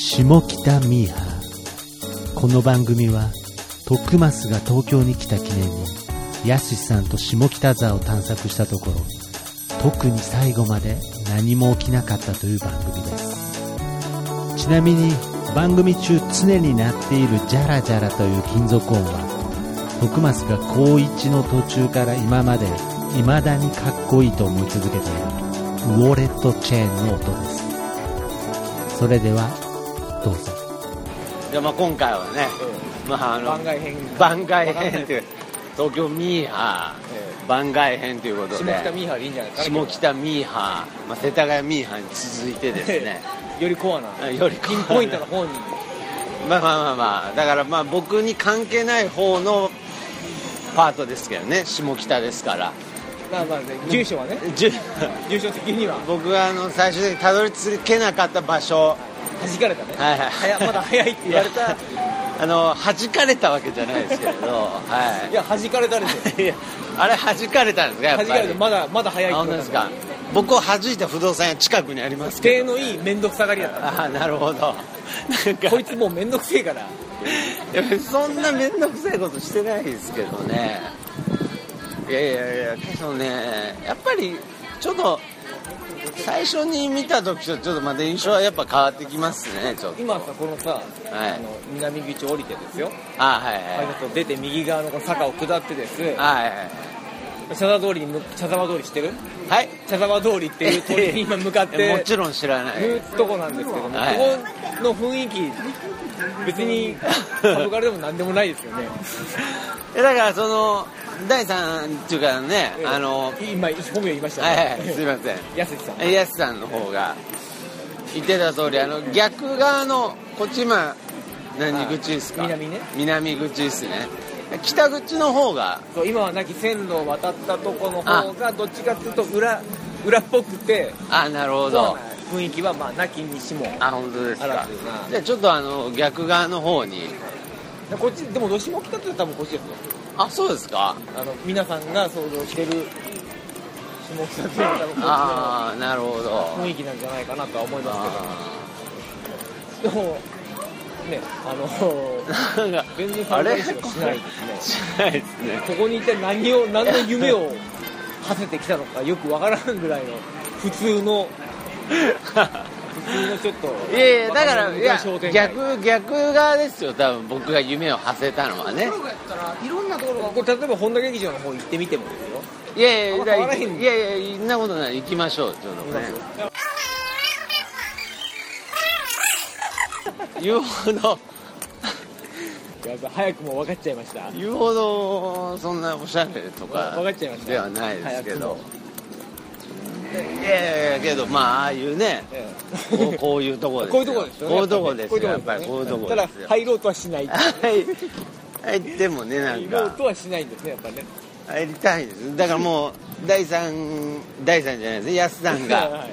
下北ミーハー。この番組は徳増が東京に来た記念にやすしさんと下北沢を探索したところ特に最後まで何も起きなかったという番組です。ちなみに番組中常に鳴っているジャラジャラという金属音は徳増が高1の途中から今まで未だにかっこいいと思い続けているウォレットチェーンの音です。それではどうぞ。じゃあまあ今回はね、まああの番外編番外編という東京ミーハー番外編ということで下北ミーハーでいいんじゃないですか？下北ミーハー、まあ、世田谷ミーハーに続いてですね。よりコアなよりコアな。ピンポイントの方に。まあまあまあまあだからまあ僕に関係ない方のパートですけどね下北ですから。まあまあね住所はね。住所。的には。僕があの最終的にたどり着けなかった場所弾かれたね。はいはい。早まだ早いって言われた。あの弾かれたわけじゃないですけれど。はい。いや弾かれたですよ あれ弾かれたんですかやっぱり。弾かれた。まだまだ早いあって言われた本当ですか。僕を弾いた不動産屋近くにありますけ手のいい面倒くさがりだった。どああなるほど。なんか。こいつもう面倒くせえから。そんな面倒くさいことしてないですけどね。いやいやいやけどねやっぱりちょっと最初に見た時とちょっとまた印象はやっぱ変わってきますねちょっと。今さこのさ、はい。あの南口降りてですよ。あはい改札を出て右側のこの坂を下ってです。はいはい茶沢通りにむ茶沢通り知ってる？はい。茶沢通りっていう通りに今向かって もちろん知らない。るとこなんですけども、はい。ここの雰囲気別にサブカルでも何でもないですよね。えだからその第三っていうかねええ。あの今本名言いましたはいはいすいません。やすしさん。やすさんの方が言ってた通りあの逆側のこっち今何口ですか？南ね。南口ですね。北口の方がそう今はなき線路を渡ったとこの方がどっちかっていうと裏裏っぽくてあなるほど。な雰囲気はまあなきにしもあ本当ですか。じゃあちょっとあの逆側の方に。こっちでもどしも来たって多分こっちですよあそうですか？あの皆さんが想像してる下北っていうのは多分こっちのああなるほど。雰囲気なんじゃないかなとは思いますあけど。でもねあのー なんか全然参加しかしないですね。しないですね。ここに一体何を何の夢を馳せてきたのかよくわからんぐらいの普通の 普通のちょっといやいやだからいや逆逆側ですよ。多分僕が夢を馳せたのはね。やったらいろんなところが。これ例えば本田劇場の方行ってみてもですよ。いやいやあんま変わらへんいやいやそんなことない。行きましょうちょっとね言うほど。やっぱ早くも分かっちゃいました。言うほどそんなおしゃれとか分かっちゃいました。ではないですけど。早いやいやけどまあああいうねえこうこういうとこですよ。こういうとこですよねこういうとこですよやっこういうとこぱりこういうとこただですよ。入ろうとはしないはい。はい。でもねなん入ろうかとはしないんですねやっぱね。入りたいですだからもう第三第三じゃないですやすさんが。はい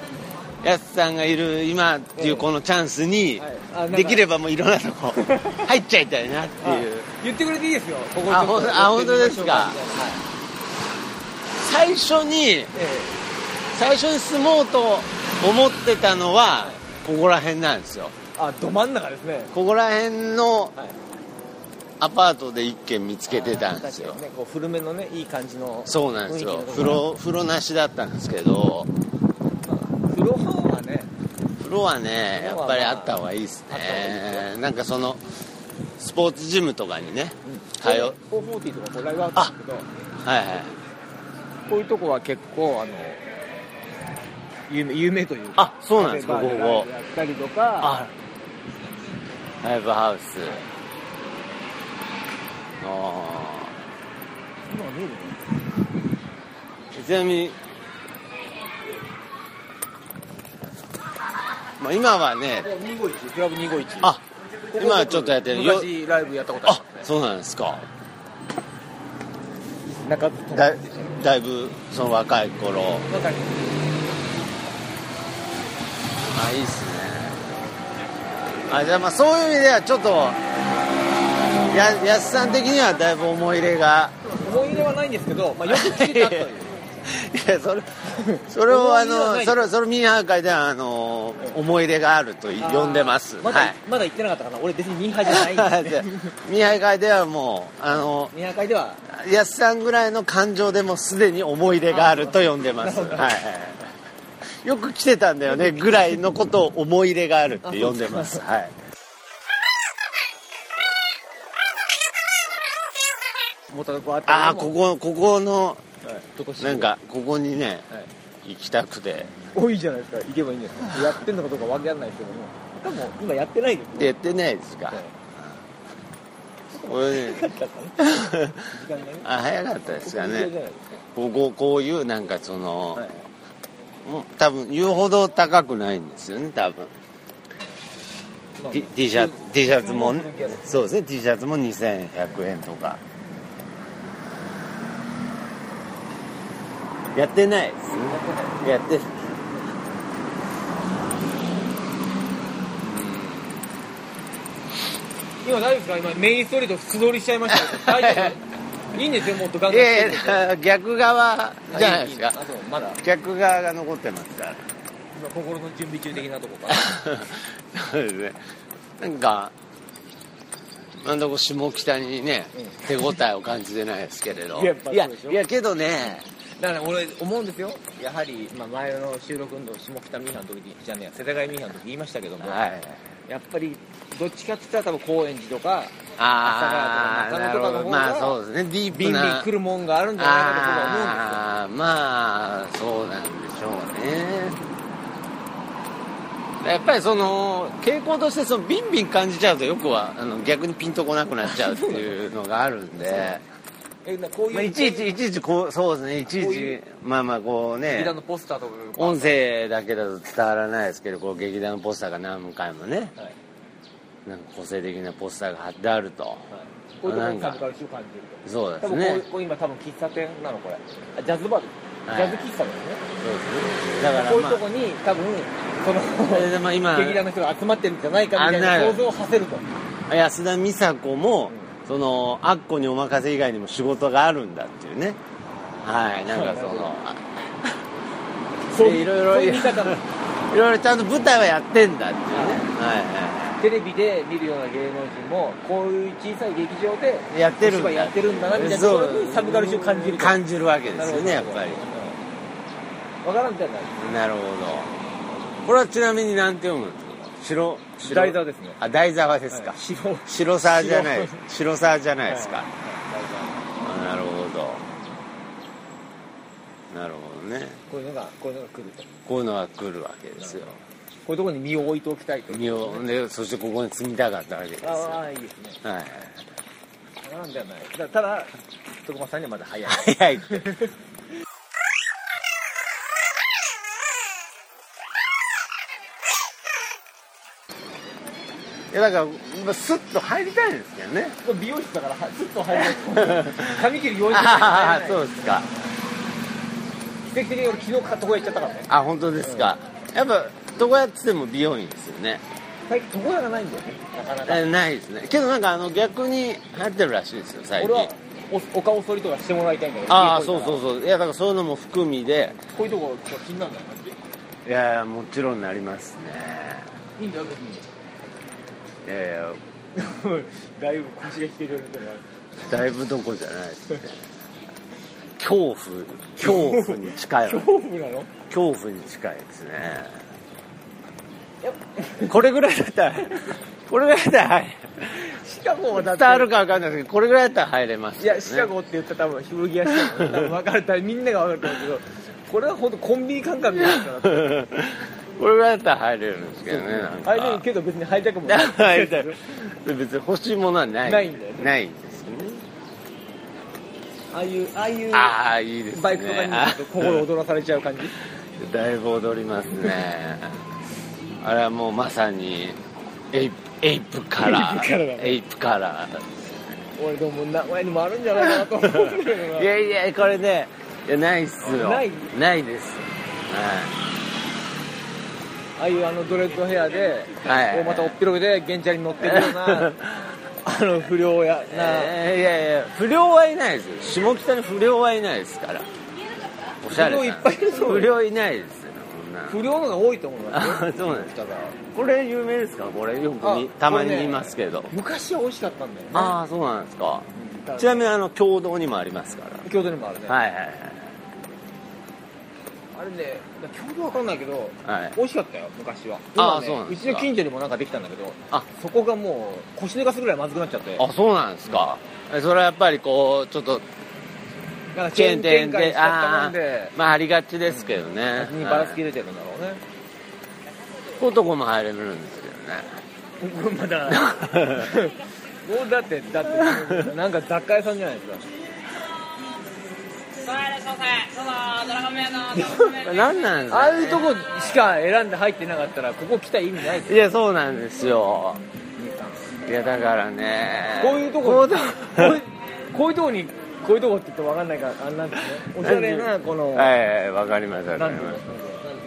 やすさんがいる今っていうこのチャンスにできればもういろんなとこ 入っちゃいたいなっていう。言ってくれていいですよここあ本当ですか？最初にえ最初に住もうと思ってたのはここら辺なんですよ。えあど真ん中ですね。ここら辺のはい。アパートで一軒見つけてたんですよ。ねこう古めのねいい感じのそうなんですよ。風呂風呂なしだったんですけど。風呂派はね風呂はねやっぱりあった方がいいですね。なんかそのスポーツジムとかにね通う。440とかこうライブあったんですけど。はいはい。こういうとこは結構あの有名有名というか。あそうなんですか？ここやったりとか。あライブハウス。あ今見えるーちなみに。まあ今はね。の251クラブ251あ今はちょっとやってる。よ。昔ライブやったことああそうなんですか。だだいぶその若い頃。中にあいいっすね。あじゃあまあそういう意味ではちょっとや安さん的にはだいぶ思い入れが。思い入れはないんですけど、まあ、よく来てたという。いやそれそれをあのそれそれミーハー会ではあの思い出があると呼んでます。まだ、はい。まだ言ってなかったかな。俺別にミーハーじゃないんで。ミーハー会ではもうあのミーハー会では。安さんぐらいの感情でもすでに思い出があると呼んでます。なるほどはいよく来てたんだよねぐらいのことを思い入れがあるって呼んでます。はい。あああここここのなんかここにねはい。行きたくて。多いじゃないですか行けばいいんですか。やってんのかどうかわかんないですけども。多分今やってないですね。やってないですか。はい。これね。早かったね。時間がねあ早かったですかね。こここういうなんかその、多分言うほど高くないんですよね多分。まあ T, T シャツ T シャツもそうですね T シャツも2100円とか。やってないですね。やって今大丈夫ですか？今メインストリート素通りしちゃいました大丈夫？いいんですよもっとガンいガンしてやいや逆側じゃないですか。まだ。逆側が残ってますから。今心の準備中的なとこか。ら そうですね。なんかなんだこう下北にね、手応えを感じてないですけれど。いやいやけどね。だから俺思うんですよ。やはり、まあ、前の収録の下北ミーハーの時にじゃね世田谷ミーハーの時言いましたけども、はいやっぱりどっちかって言ったら多分高円寺とかああ朝とか中野とかの方がまあそうですね。ディープビンビンな来るもんがあるんじゃないかと僕は思うんですよ。まあそうなんでしょうね。やっぱりその傾向としてそのビンビン感じちゃうとよくはあの逆にピンとこなくなっちゃうっていうのがあるんで、えなこういう、まあ、いちいちいちいちこうそうですねいちいちまあまあこうね。劇団のポスターとか音声だけだと伝わらないですけどこう劇団のポスターが何回もね。はい。なんか個性的なポスターが貼ってあると。はい。こういうところにサブカルチを感じるとそうですね。こう今多分喫茶店なのこれ。あジャズバーです、はい。ジャズ喫茶ですね。そうですね。だからまあ。こういうとこに多分そのまあ今劇団の人が集まってるんじゃないかみたいな想像をさせると。安田美沙子も、そのアッコにお任せ以外にも仕事があるんだっていうね。はいなんかそのそう。いろいろいろいろちゃんと舞台はやってんだっていうね。はい。はテレビで見るような芸能人もこういう小さい劇場でいやってるやってるんだなみたいなところにサブカルチを感じると。感じるわけですよねやっぱり。わからんみたい。ななるほど。これはちなみに何て読むんですか？白白。台座ですね。あ台沢ですか、はい。白。白沢じゃない。白。白沢じゃないですか、はい。あなるほど。なるほどね。こういうのがこういうのが来ると。こういうのが来るわけですよ。こういうところに身を置いておきたいと身をでそしてここに住みたかったわけですああいいですね。い。はいなんではない。だただ徳間さんにはまだ早い。早いって やだからまあスッと入りたいんですけどね。美容室だからはずっと入る 髪切る用意ああそうですか。奇跡的に俺昨日床屋行っちゃったからね。あ本当ですか、やっぱ床屋っつっても美容院ですよね。最近床屋がないんだよね。なかなか。えないですね。けどなんかあの逆に流行ってるらしいですよ最近。俺はおお顔剃りとかしてもらいたいんだけどああそうそううそう。いやだからそういうのも含みで。こういうとこ気になるんだよいやもちろんなりますね。いいんだよ別にいやいやだいぶ腰が引けるようになってるだいぶどこじゃないですね。恐怖。恐怖。に近いわ。恐怖なの？恐怖に近いですね。これぐらいだったらこれぐらいだったら入シカゴはだって。伝わるか分かんないですけどこれぐらいだったら入れますいやシカゴって言ったら多分古着屋シカゴ多分分かる。多分みんなが分かると思うけどこれは本当コンビニ感覚みたいな これぐらいだったら入れるんですけどねなんか。入れるけど別に入りたくもない。入りたい。別に欲しいものはない。ないんだよね。ないんですよね。ああいうああいうああいいですね。バイクとかにちょっと心躍らされちゃう感じ？だいぶ踊りますね。あれはもうまさにエイプエイプカラー。エイプカラーだね。俺でも名前にもあるんじゃないかなと思うんだけどな。ーいやいやこれねいやないっすよ。ない？ないですああいうあのドレッドヘアで、はい。大股おっぴろげで原チャリに乗ってるような あの不良やな、えーいやいや不良はいないですよ。下北に不良はいないですから。おしゃれ不良いっぱいいる不良いないです不良のが多いと思いますそうなんですこれ有名ですか？これよくたまに見ますけど、昔は美味しかったんだよね。ああそうなんですか。うん。ちなみにあの共同にもありますから。京都にもあるね、はいはいはい。あれね京都わかんないけどはい。美味しかったよ昔は。今ねそうなんですか？ちの近所にもなんかできたんだけどあ。そこがもう腰抜かすぐらいまずくなっちゃって。あそうなんですか？えそれはやっぱりこうちょっとなんかチェーン店で展開しちゃったもんでまあありがちですけどね、味にバラつきはい出てるんだろうね、こういうとこも入れるんですけどね。まだ。もうだってだってなんか雑貨屋さんじゃないですか何なんですか、ああいうとこしか選んで入ってなかったらここ来た意味ないですよ。いやそうなんですよ。いやだからね。こういうとこ。こういうとこ。ういうこういうとこにこういうとこって言って分かんないからあんなんですね。おしゃれなこの、はいはいわかりますわかります。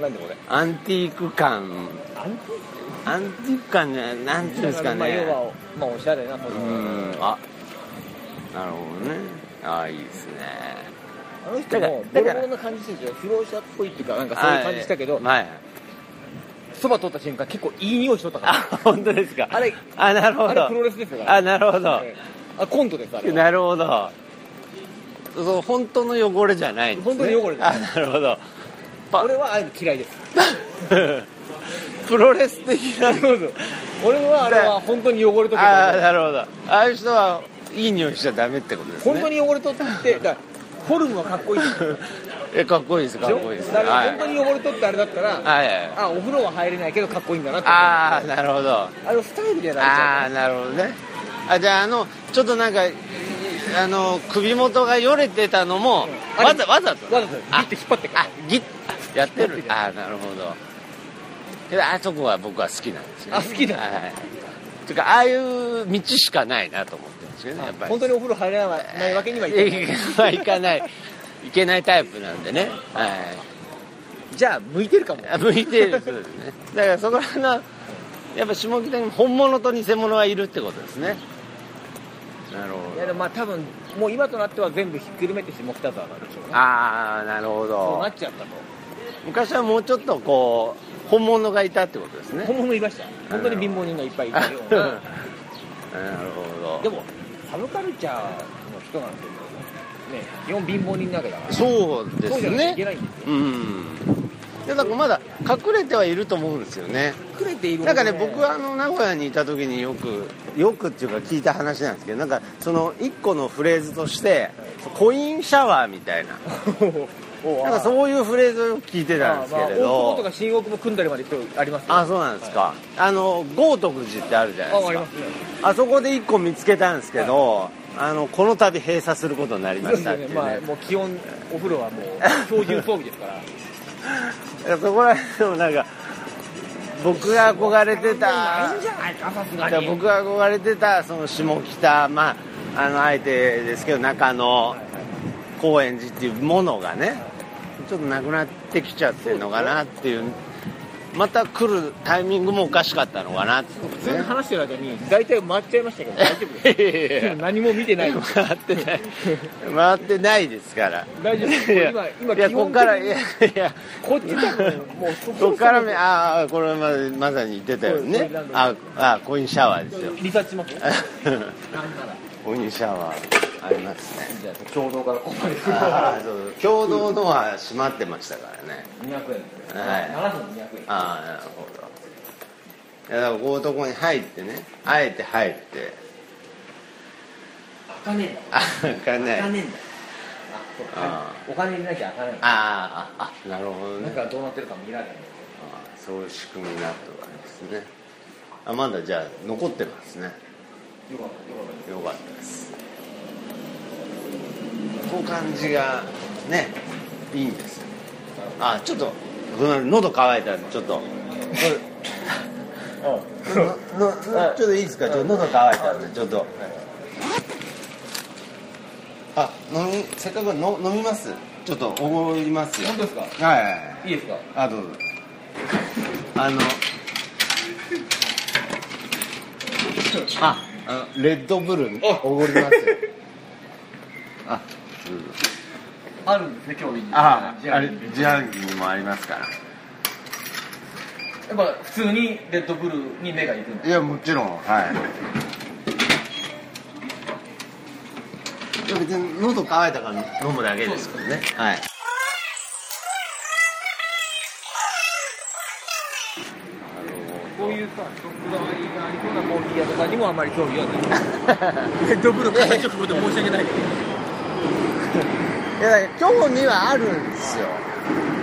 ななんでこれ？アンティーク感アンテアンティーク感ねなんていうんですかまあ、要ねは、まあ、おしゃれなその。うん。あなるほどね。あいいですねあの人もボロボロな感じするんですよ不老者っぽいっていうかなんかそういう感じしたけどはい。そば、取った瞬間結構いい匂いしとったから。あ本当ですか？あれあなるほあれプロどレスですよあなるほど。ええ。あコントですあれは。なるほど。そう本当の汚れじゃないんです、ね、本当に汚れあなるほど。パ俺はああいうの嫌いです。プロレス的な。そうそう俺はあれは本当に汚れとけああばなるほど。ああいう人はいい匂いしちゃダメってことですね。本当に汚れとってフォルムはかっこいい。ですよえかっこいいですかっこいいです。だからはい。本当に汚れとってあれだったら、はい。はいあお風呂は入れないけどかっこいいんだなって。ああなるほど。あれスタイルでやられちあゃう。あなるほどね。あじゃああのちょっとなんかあの首元がよれてたのも、うん。わざわざと？わざと。ギッて引っ張ってかあらギッやってる。ああなるほど。けどあそこは僕は好きなんですよ、ね、あ好きだ。はいてい。うかああいう道しかないなと思ってですけどねやっぱり。本当にお風呂入らないわけにはいかない。いかない。いけないタイプなんでね。はい。じゃあ向いてるかも。あ向いてるそうですね。だからそこら辺のやっぱ下北に本物と偽物はいるってことですね。なるほいやでもまあ多分もう今となっては全部ひっくるめて下北沢なんでしょうね。どああなるほそうどなっちゃったと。昔はもうちょっとこう本物がいたってことですね。本物いました。本当に貧乏人がいっぱいいたような。なるほど。でもサブカルチャーの人なんてね。基本貧乏人なわけだから。そうですそうじゃなきゃいけねないんですよ。うん。でだからまだ隠れてはいると思うんですよね。隠れているなんかね僕はあの名古屋にいた時によくよくっていうか聞いた話なんですけどなんかその一個のフレーズとしてコインシャワーみたいな なんかうそういうフレーズを聞いてたんですけれ大久保とどか新大久保組んだりまで人ありますよあそうなんですか。あの豪徳寺ってあるじゃないですか。あありますね。あそこで一個見つけたんですけどあのこの度閉鎖することになりましたっていうね。まあもう基本お風呂はもう標準装備ですから。い やそこら辺でもなんか僕が憧れてた僕が憧れてたその下北まああのあえてですけど中野高円寺っていうものがねちょっとなくなってきちゃってるのかなっていうまた来るタイミングもおかしかったのかなって。普通に話してる間に大体回っちゃいましたけど大丈夫です。いやいや。何も見てない回ってない回ってないですから。大丈夫。ですいや。今今いやこっからいやいや。こっち多分もうそこっからめああこれままさに言ってたよね。ああコインシャワーですよ。リサーチします なんならコインシャワーありますね。じゃあ共同からここまでああそう共同のは閉まってましたからね。200円ですねはい7分200円ああなるほど。いやだからこういうとこに入ってね。あえて入って。開かねえんだ。あかんないあ開かねえ。んだあお金入れなきゃ開かないあああなるほどね。中どうなってるか見られないああそういう仕組みになってるわけですね。あまだじゃあ残ってますねよかったよかっよかったです。こう感じがねいいんです。あちょっと喉乾いたんでちょっと。ののちょっといいですかちょっと喉乾いたんでちょっと。あ飲みせっかくの飲みますちょっとおごりますよ。本当ですか？はいはいはい。いいですか？あどうぞ。あのああのレッドブルあ。おごりますよ。あ。あるんですね競技に。あああれ自販機にもありますから。ぱ普通にレッドブルに目がいくんですいやもちろんはい。いや別に喉乾いたから飲むだけですけどね。はいいうさこだわりがありそうなコーヒー屋とかにもあんまり興味はない。レッドブル片直後で申し訳ないけどいや興味はあるんですよ。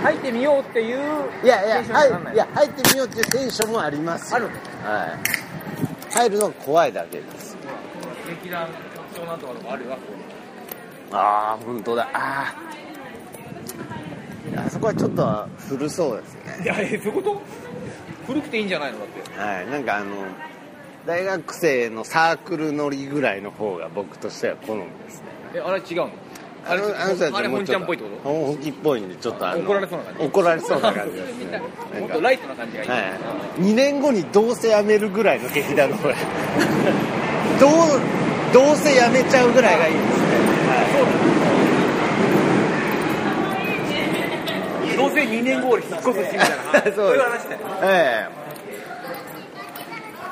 入ってみようっていういやいやはいいや入ってみようっていうテンションもありますよ。あるはい。入るのが怖いだけです。劇団長なんとかのもあるよああ本当だ。あああそこはちょっと古そうですね。いやえそういうこと？古くていいんじゃないの？だって。はいなんかあの大学生のサークル乗りぐらいの方が僕としては好みですね。えあれ違うの？あのあの人たち本ちもうちょっとゃんっぽいってこと？本気っぽいんでちょっとあの怒られそうな感じ？怒られそうな感じですね。もっとライトな感じがいい、はい、2年後にどうせ辞めるぐらいの劇団の方が。どうどうせ辞めちゃうぐらいがいいですね、どうせ2年後俺引っ越すしみたいな。そう。いう話だよ。ええ。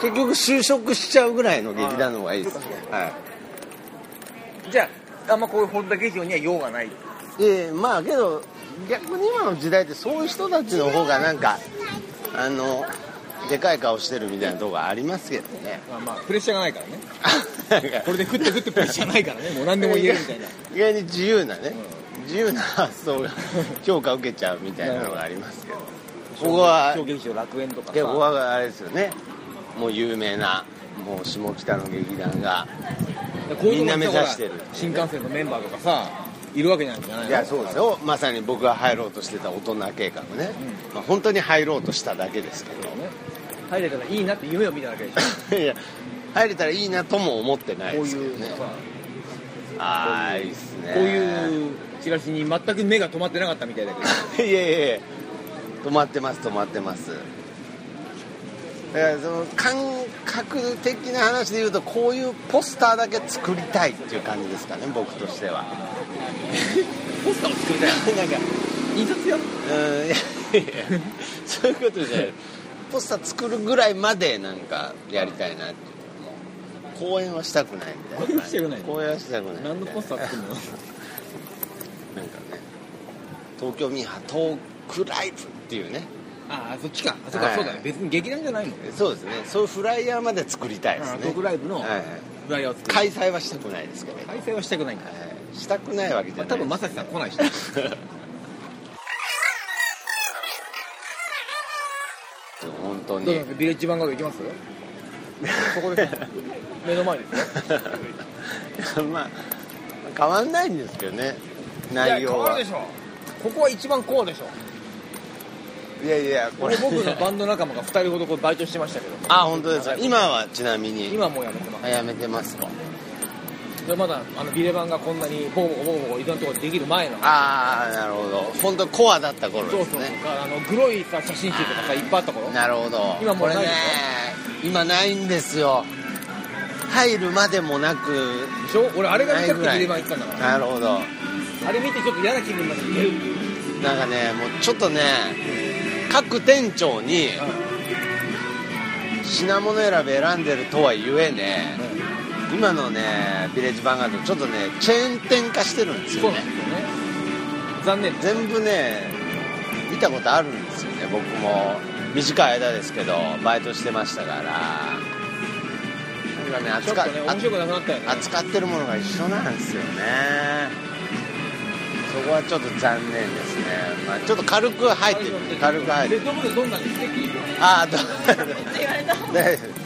結局就職しちゃうぐらいの劇団の方がいいですはじゃああんまこういう本田劇場には用がないいええまあけど逆に今の時代ってそういう人たちの方がなんかあのでかい顔してるみたいなとこありますけどね。まあまあプレッシャーがないからね。これで食って食ってプレッシャーないからね。もう何でも言えるみたいな。意外に自由なね、自由な発想が評価を受けちゃうみたいなのがありますけど。ここは小劇場楽園とかここはあれですよね。もう有名なもう下北の劇団がみんな目指してる。新幹線のメンバーとかさいるわけじゃないの。いやそうですよ。まさに僕が入ろうとしてた大人計画ね、まあ、本当に入ろうとしただけですけど。ね。入れたらいいなって夢を見ただけでしょ。いや入れたらいいなとも思ってないですけどね。いうさ。ああいいっすね。こういうチラシに全く目が止まってなかったみたいだけど。いやいやいや。止まってます止まってます。だからその感覚的な話で言うとこういうポスターだけ作りたいっていう感じですかね僕としては。ポスターを作りたい？なんか印刷屋？うん。いやいやそういうことじゃない。ポスター作るぐらいまでなんかやりたいなって。公演はしたくないみたいな。公演はしたくない。公演はしたくない何のポスター作るの？なんかね。東京ミーハートークライブっていうね。ああそっちか。あそうか、はい。そうだね。別に劇団じゃないもんね。そうですね。そういうフライヤーまで作りたいですね。あトークライブのはいはい。フライヤーを作る。開催はしたくないですけど、開催はしたくないんだ、はい、したくないわけじゃない。まあ、多分正樹さん来ないし 本当に。ビレッジヴァンガード行きます？そこです 目の前ですよ。まあ変わんないんですけどね内容は。いや変わるでしょ。ここは一番こうでしょ。いやいやこれ。僕のバンド仲間が2人ほどこれバイトしてましたけど。あ本当ですか。今はちなみに。今もうやめてます。あやめてますか。でまだあのビレバンがこんなにボコボコボコボコいろんなところでできる前の。ああなるほど。本当コアだった頃そうそうですねあのグロいさ写真集とかさいっぱいあった頃。なるほど。今もうないでしょ。これね今ないんですよ。入るまでもなく。でしょ？俺あれが見たくてビレバン行ったんだから。なるほどあれ見てちょっと嫌な気分になってるなんかねもうちょっとね各店長に品物選び選んでるとはゆえね今のねビレッジヴァンガードちょっとねチェーン店化してるんですよね。残念。全部ね見たことあるんですよね。僕も短い間ですけどバイトしてましたから。なんかね扱っ扱ってるものが一緒なんですよねそこはちょっと残念ですね、まあ、ちょっと軽く入ってる。軽く入ってどんなに素敵ああどう？大丈夫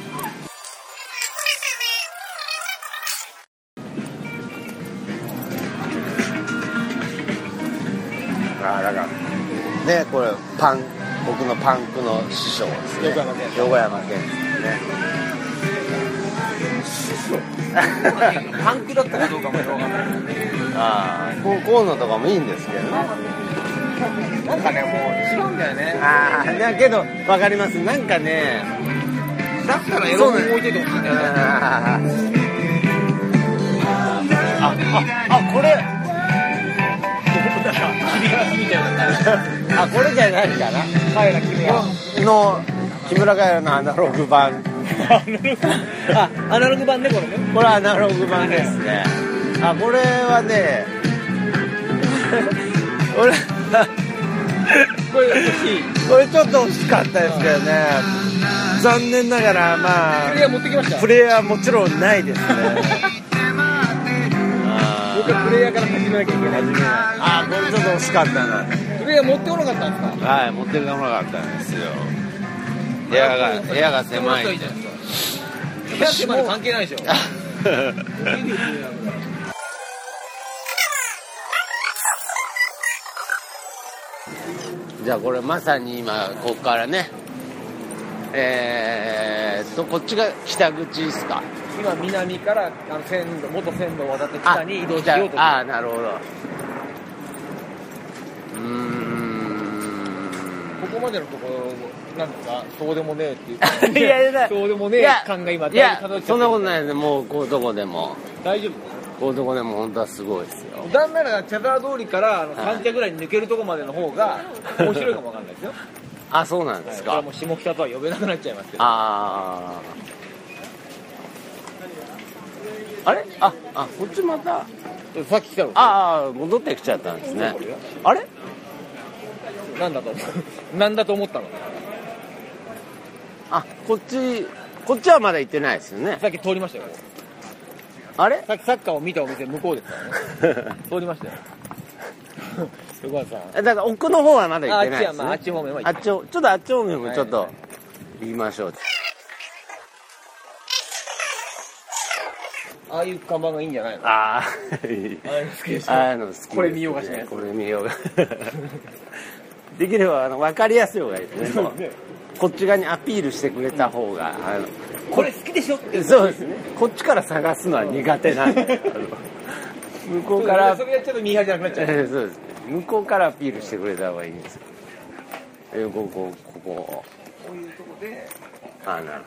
ああだからねこれパン僕のパンクの師匠ですね。横山健。横山健ですね パンクだったかどうかもよくわかんないああ。こうのとかもいいんですけどね。なんかねもう違うんだよね。ああ。だけど分かります。なんかねだったらエロ本置いててほしいんだよねああああこれ。あこれじゃないかな。カエラ君がの木村カエラのアナログ版あアナログ版ねこれね。これアナログ版ですね。あこれはね俺これが欲しい。これちょっと惜しかったですけどね。残念ながらまあプレイヤー持ってきました？プレイヤーもちろんないですね。あ 僕はプレイヤーから始めなきゃいけない。あこれちょっと惜しかったな。プレイヤー持ってこなかったんですか？はい持っていかなかったんですよ部屋が部屋が狭い部屋狭い関係ないでしょ。じゃあこれまさに今ここからね。えーっとこっちが北口ですか？今南からあの線路元線路を渡って北に移動しようと。ああなるほど。うーんここまでのところなんかそうでもねえっていう。いやいや そうでもねえ感が今いやそんなことないですもうこういうとこでも。大丈夫？こういうとこでも本当はすごいですよ。なんなら茶沢通りからあのはい。3茶ぐらいに抜けるとこまでの方が面白いかもわかんないですよ。あそうなんですか、はい。もう下北とは呼べなくなっちゃいますけど。あああれ？ああこっちまた。さっき来たろああ戻ってきちゃったんですね。あれ？なんだと思う？なんだと思ったの？あこっちこっちはまだ行ってないですよね。さっき通りましたよ。あれ？さっきサッカーを見たお店向こうですからね。通りましたよ。横川さん。だから奥の方はまだ行あってないです、ね、あっち方面は行ってあっちをちょっとあっち方面もちょっとはい言いましょう、ああいう看板がいいんじゃないの？ああああいうの好きでしょ？ああいうの好きですね。これ見ようがしないこれ見ようが。できればあの分かりやすい方がいいですね。ねこっち側にアピールしてくれた方が、あのこれ好きでしょって。そうですね。こっちから探すのは苦手なんで 向こうからそれやっちゃうとミーハーじゃなくなっちゃう。えーそうです。ね向こうからアピールしてくれた方がいいんですよ。えーこここここういうとこであなる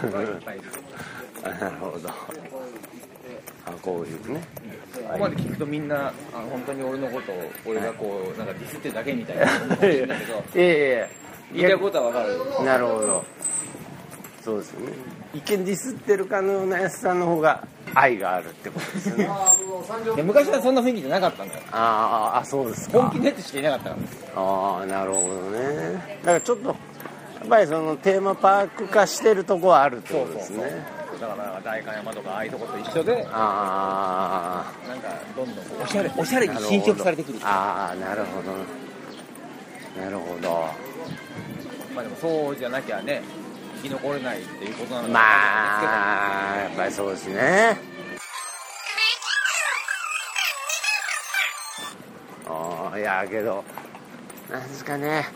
ほど。あなるほどあこういうね。ここまで聞くとみんなあの本当に俺のことを俺がこうなんかディスってるだけみたいな。思うかもしれないけど。いやいやいや言いたいことはわかるなるほど。そうですよね。一見ディスってるかのようなやつさんの方が愛があるってことですよね。で昔はそんな雰囲気じゃなかったんだよあーあそうですか。本気のやつしかいなかったから。ああなるほどね。だからちょっとやっぱりそのテーマパーク化してるとこはあるってことですね。だから代官山とかああいうとこと一緒であなんかどんどんおしゃれおしゃれあに侵食されてくる。ああなるほど。なるほどまあでもそうじゃなきゃね生き残れないっていうことなのかないあやっぱりそうですね。ああいやけどなんですかね。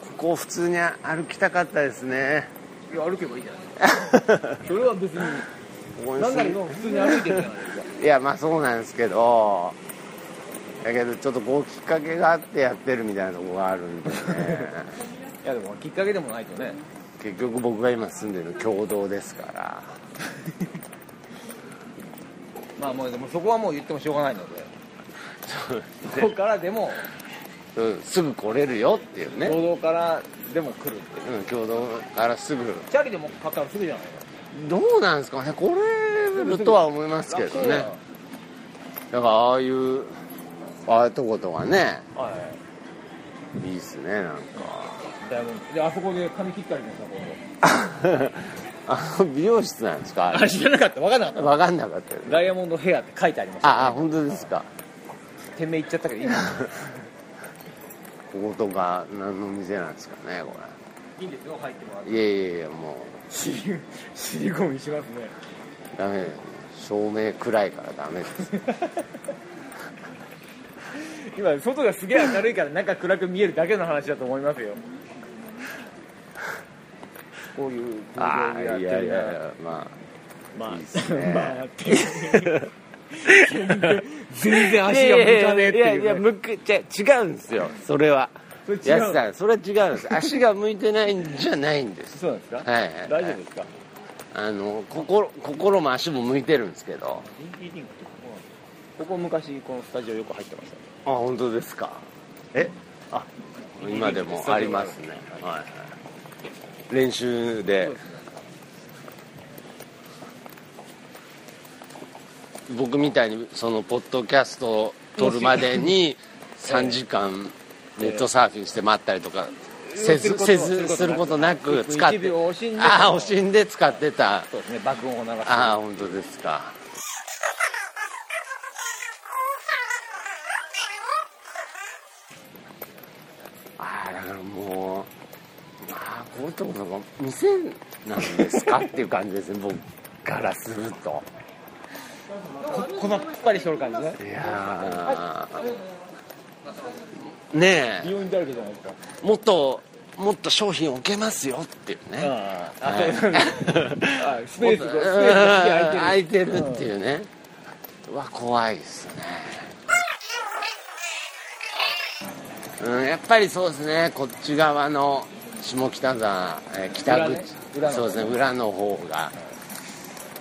ここ普通に歩きたかったですね。いや歩けばいいじゃない。それは別に。ここになんなりの普通に歩いてるじゃないですか。いやまあそうなんですけどだけどちょっとこうきっかけがあってやってるみたいなところがあるんでね。い やでもきっかけでもないとね。結局僕が今住んでるの共同ですから。まあもうでもそこはもう言ってもしょうがないので。ここからでも。うんすぐ来れるよっていうね、労働からでも来るっていう。うん、共同からすぐ。チャリでも買ったらすぐじゃないどうなんですかね。来れるとは思いますけどね。だからああいうああいうとことかね。はい。いいっすねなんかだいぶであそこで髪切ったりもした今度。あの美容室なんですか？あ知らなかった。分かんなかった。分かんなかったダイヤモンドヘアって書いてありました。ああ本当ですか。店名言っちゃったけどいいこことか何の店なんですかねこいいんですよ入ってもらって。れいやいやいやも尻尻込みしますね。うダメ。照明暗いからダメです。今外がすげえ明るいから中暗く見えるだけの話だと思いますよこういうやってるなやいやいやままあいいっすね。まあやってる全然全然足が向かねえっていやいう、ね、いや向くじゃ違うんですよ。それは。それ違うやす。さんそれは違うんです。足が向いてないんじゃないんです。そうなんですか、はいはいはい。大丈夫ですかあの心心も足も向いてるんですけど。ここ昔このスタジオよく入ってましたねあ本当ですかえあ今でもありますねはいはい練習で。僕みたいにそのポッドキャストを撮るまでに3時間ネットサーフィンして待ったりとかせずせずすることなく使っ1てああ惜しんで使ってた。そうですね爆音を流して。ああ本当ですかところが店なんですかっていう感じですね。僕からすると。こ粉っぱりしてる感じね。いやー。ねえ。もっともっと商品置けますよっていうね。スペース空いてる。っていうね、うわ怖いですね。うんやっぱりそうですね。こっち側の下北沢、えー北口、裏ねそうですね裏の方が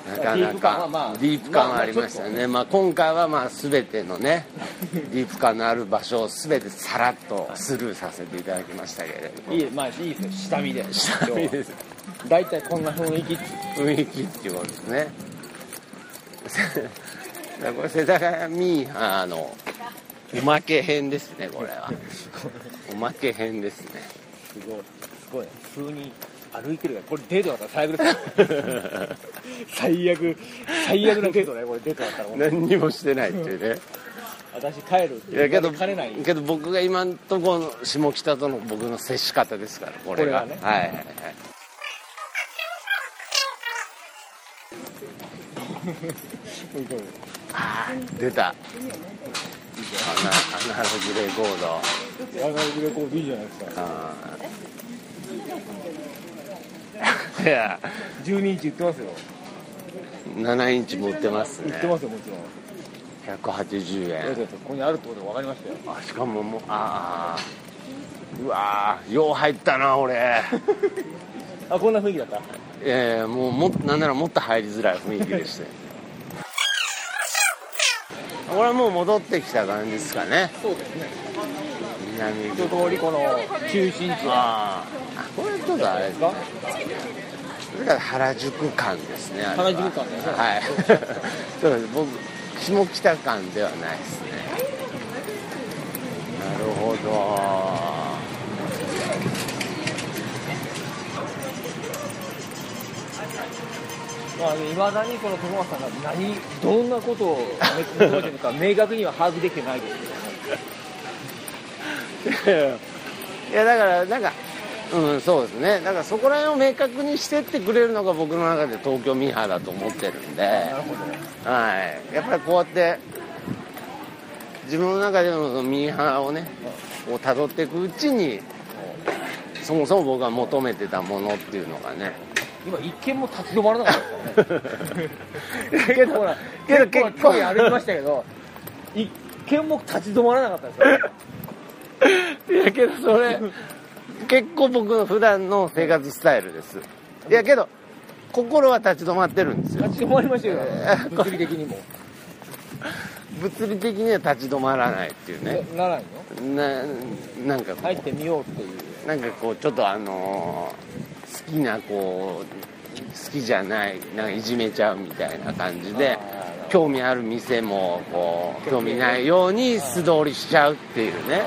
なかなかディープ感はありましたね、まあ、今回はまあ全てのね ディープ感のある場所を全てさらっとスルーさせていただきましたけれども。いいまあいいですよ。下見で。下見です。大体こんな雰囲気雰囲気っていうことですね。これ世田谷ミーハーの おまけ編ですねこれは。おまけ編ですね。すごい。すごい。普通に歩いてるからこれデートだったら最悪です 最悪最悪なデートだよこれデートだったら何にもしてないっていうね。私帰るっていやけどけど僕が今んとこの下北との僕の接し方ですからこれがね。はいはいはい。あ ー出た。アナログレコード。アナログレコードいいじゃないですかあーいや。12インチ売ってますよ。7インチ持ってますね。売ってますよもちろん。180だって円ここにあるってことが分かりましたよ。あしかももうああうわーよう入ったな俺。あこんな雰囲気だった？えー、もうもなんならもっと入りづらい雰囲気でしたよこれはもう戻ってきた感じですかね。そうですね。南一通りこの中心地あー。あこれちょっとあれですかそれから原宿間ですね原宿間ねはい。そうです。僕下北間ではないですね。なるほど。まあいまだにこの友松さんが何どんなことを熱望してるのか明確には把握できてないですけどね。いやだからなんかうんそうですね。だからそこら辺を明確にしてってくれるのが僕の中で東京ミーハーだと思ってるんで。なるほど。はい。やっぱりこうやって自分の中でのそのミーハーをねこう辿っていくうちにそもそも僕が求めてたものっていうのがね。今一見も立ち止まらなかったですからね。けど結構なけど結構結構歩きましたけど一見も立ち止まらなかったですよ いやけどそれ結構僕の普段の生活スタイルです。いやけど心は立ち止まってるんですよ。立ち止まりましたよ。えー物理的にも。物理的には立ち止まらないっていうね。ならないの？ななんかこ入ってみようっていう。うなんかこうちょっとあのー好きなこう好きじゃないなんかいじめちゃうみたいな感じで興味ある店もこう興味ないように素通りしちゃうっていうね。はい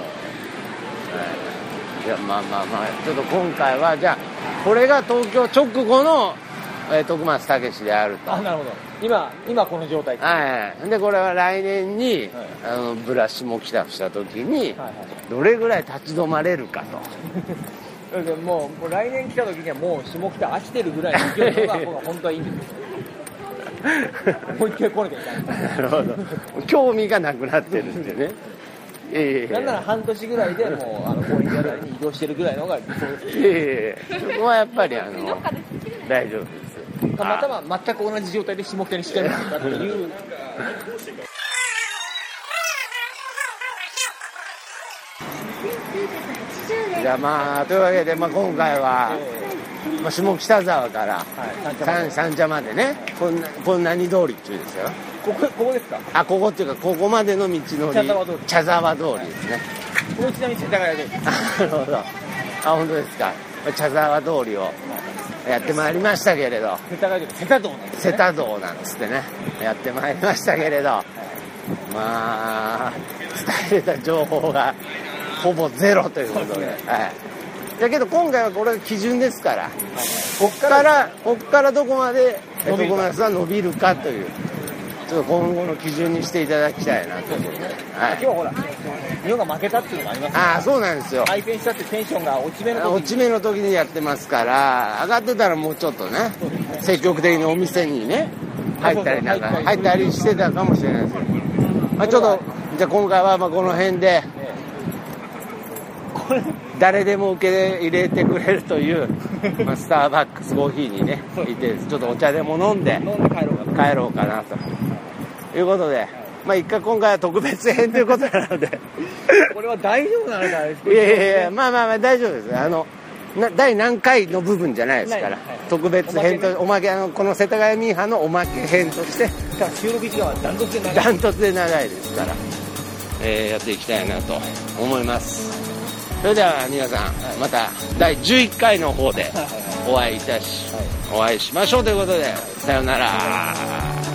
いやまあまあまあちょっと今回はじゃあこれが東京直後の、えー徳松武史であると。あなるほど。今今この状態はいでこれは来年に、はい。あのブラシも来たした時に、はいはい。どれぐらい立ち止まれるかと。もうもう来年来た時にはもう下北飽きてるぐらいの勢いのが 僕は本当はいいんですよ。もう一回来なきゃいけないなるほど。興味がなくなってるってねいやいやいや。なんなら半年ぐらいでもうあの高円寺あたりに移動してるぐらいのが理想ですいやいやいや。そこはやっぱりあの大丈夫ですまたまあ全く同じ状態で下北にしてるのかっていう。じゃあまあというわけで、まあ、今回はまあ、下北沢からはい三三茶までね。こんなこんな何通りっていうんですよ。ここここですか？あここっていうかここまでの道のり。茶沢通り。茶沢通りですね。ここちなみに世田谷通り。あなるほど。あ本当ですか。茶沢通りをやってまいりましたけれど。世田谷通り。世田道なんです瀬田道なんつってね。やってまいりましたけれど。まあ伝えれた情報がほぼゼロということで。はいだけど今回はこれが基準ですから。こっから。こっからどこまで伸びるか。徳松は伸びるかという。ちょっと今後の基準にしていただきたいなと。いうことで、はい、今日はほら日本が負けたっていうのもあります。ああそうなんですよ。敗戦したってテンションが落ち目の時落ち目の時にやってますから上がってたらもうちょっとね積極的にお店にね入ったりなんか入ったりしてたかもしれないです。けど、まあ、ちょっとじゃあ今回はまあこの辺で。これ誰でも受け入れてくれるという、まあ、スターバックスコーヒーにね。いてちょっとお茶でも飲んで帰ろうかなと。いうことでまあ一回今回は特別編ということなので。これは大丈夫なのかですいやいやいやまあまあまあ大丈夫です。あのな第何回の部分じゃないですから、特別編とおまけあのこの世田谷ミーハーのおまけ編として収録時間は断トツで長いダントツで長いですから、えーやっていきたいなと思いますそれでは皆さんまた第11回の方でお会いいたし、お会いしましょうということでさようなら